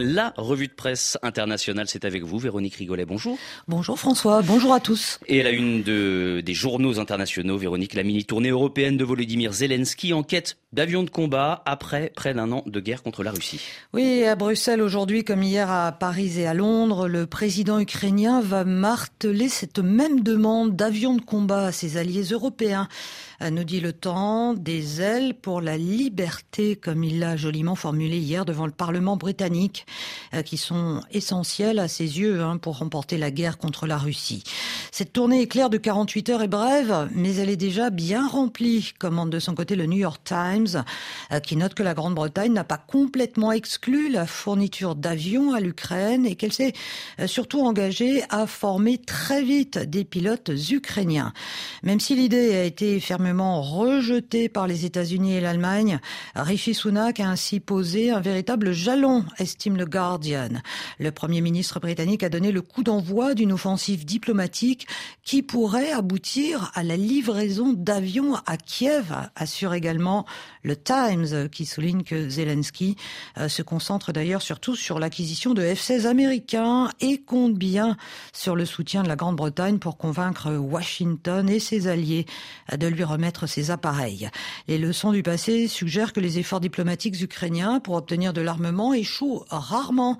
La revue de presse internationale, c'est avec vous, Véronique Rigolet. Bonjour. Bonjour François, bonjour à tous. Et à la une de, des journaux internationaux, Véronique, la mini-tournée européenne de Volodymyr Zelensky en quête d'avions de combat après près d'un an de guerre contre la Russie. Oui, à Bruxelles aujourd'hui, comme hier à Paris et à Londres, le président ukrainien va marteler cette même demande d'avions de combat à ses alliés européens. Euh, nous dit le temps, des ailes pour la liberté, comme il l'a joliment formulé hier devant le Parlement britannique, euh, qui sont essentielles à ses yeux hein, pour remporter la guerre contre la Russie. Cette tournée éclair de 48 heures est brève, mais elle est déjà bien remplie, commande de son côté le New York Times, euh, qui note que la Grande-Bretagne n'a pas complètement exclu la fourniture d'avions à l'Ukraine et qu'elle s'est surtout engagée à former très vite des pilotes ukrainiens. Même si l'idée a été fermée rejeté par les États-Unis et l'Allemagne. Rishi Sunak a ainsi posé un véritable jalon, estime le Guardian. Le Premier ministre britannique a donné le coup d'envoi d'une offensive diplomatique qui pourrait aboutir à la livraison d'avions à Kiev, assure également le Times, qui souligne que Zelensky euh, se concentre d'ailleurs surtout sur l'acquisition de F-16 américains et compte bien sur le soutien de la Grande-Bretagne pour convaincre Washington et ses alliés de lui remettre ses appareils. Les leçons du passé suggèrent que les efforts diplomatiques ukrainiens pour obtenir de l'armement échouent rarement.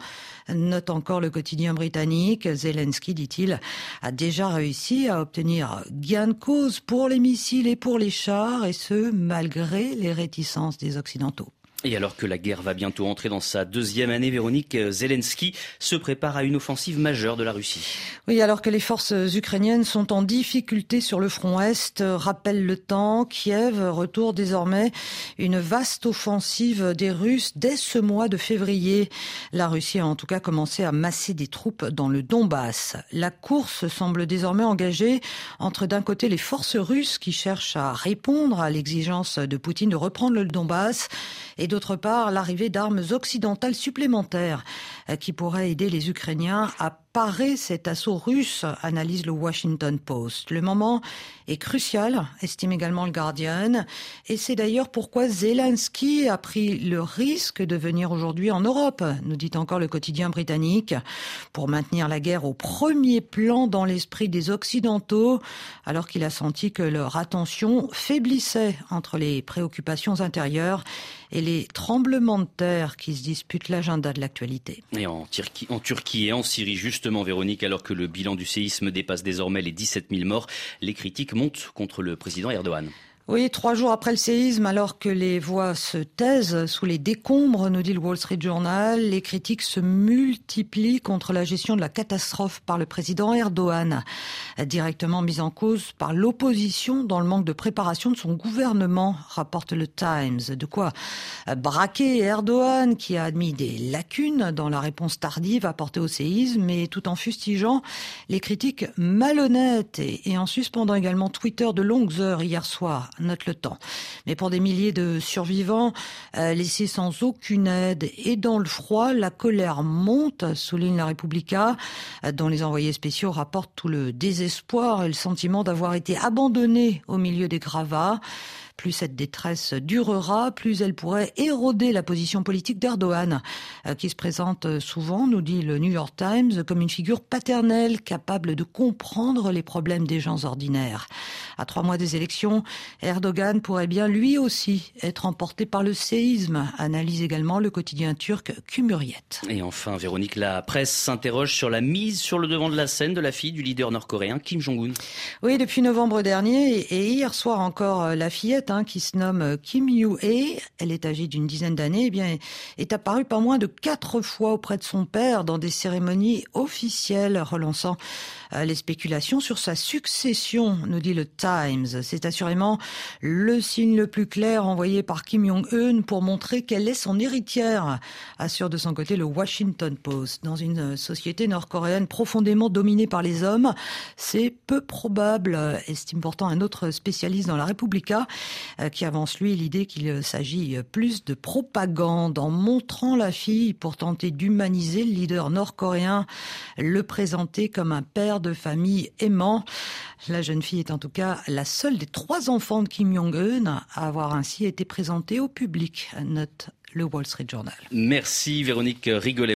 Note encore le quotidien britannique. Zelensky, dit-il, a déjà réussi à obtenir gain de cause pour les missiles et pour les chars, et ce, malgré les réticences des Occidentaux. Et alors que la guerre va bientôt entrer dans sa deuxième année, Véronique Zelensky se prépare à une offensive majeure de la Russie. Oui, alors que les forces ukrainiennes sont en difficulté sur le front Est, rappelle le temps, Kiev retourne désormais une vaste offensive des Russes dès ce mois de février. La Russie a en tout cas commencé à masser des troupes dans le Donbass. La course semble désormais engagée entre d'un côté les forces russes qui cherchent à répondre à l'exigence de Poutine de reprendre le Donbass et d'autre part l'arrivée d'armes occidentales supplémentaires euh, qui pourraient aider les Ukrainiens à parer cet assaut russe, analyse le Washington Post. Le moment est crucial, estime également le Guardian, et c'est d'ailleurs pourquoi Zelensky a pris le risque de venir aujourd'hui en Europe, nous dit encore le quotidien britannique, pour maintenir la guerre au premier plan dans l'esprit des Occidentaux, alors qu'il a senti que leur attention faiblissait entre les préoccupations intérieures et les tremblements de terre qui se disputent l'agenda de l'actualité. Et en Turquie, et en Syrie, Véronique, alors que le bilan du séisme dépasse désormais les 17 000 morts, les critiques montent contre le président Erdogan. Oui, trois jours après le séisme, alors que les voix se taisent sous les décombres, nous dit le Wall Street Journal, les critiques se multiplient contre la gestion de la catastrophe par le président Erdogan, directement mise en cause par l'opposition dans le manque de préparation de son gouvernement, rapporte le Times. De quoi braquer Erdogan, qui a admis des lacunes dans la réponse tardive apportée au séisme, mais tout en fustigeant les critiques malhonnêtes. Et en suspendant également Twitter de longues heures hier soir note le temps. Mais pour des milliers de survivants euh, laissés sans aucune aide et dans le froid, la colère monte, souligne la Repubblica, euh, dont les envoyés spéciaux rapportent tout le désespoir et le sentiment d'avoir été abandonnés au milieu des gravats. Plus cette détresse durera, plus elle pourrait éroder la position politique d'Erdogan, euh, qui se présente souvent, nous dit le New York Times, comme une figure paternelle capable de comprendre les problèmes des gens ordinaires. À trois mois des élections, Erdogan pourrait bien lui aussi être emporté par le séisme, analyse également le quotidien turc Cumhuriyet. Et enfin, Véronique, la presse s'interroge sur la mise sur le devant de la scène de la fille du leader nord-coréen Kim Jong-un. Oui, depuis novembre dernier et hier soir encore, la fillette Qui se nomme Kim Yu-hee, elle est âgée d'une dizaine d'années, eh bien, est apparue pas moins de quatre fois auprès de son père dans des cérémonies officielles relançant euh, les spéculations sur sa succession, nous dit le Times. C'est assurément le signe le plus clair envoyé par Kim Jong-un pour montrer qu'elle est son héritière, assure de son côté le Washington Post. Dans une société nord-coréenne profondément dominée par les hommes, c'est peu probable, estime pourtant un autre spécialiste dans la Repubblica, euh, qui avance lui l'idée qu'il s'agit plus de propagande en montrant la fille pour tenter d'humaniser le leader nord-coréen, le présenter comme un père de famille aimant. La jeune fille est en tout cas la seule des trois enfants de Kim Jong-un à avoir ainsi été présentée au public, note le Wall Street Journal. Merci Véronique Rigolet.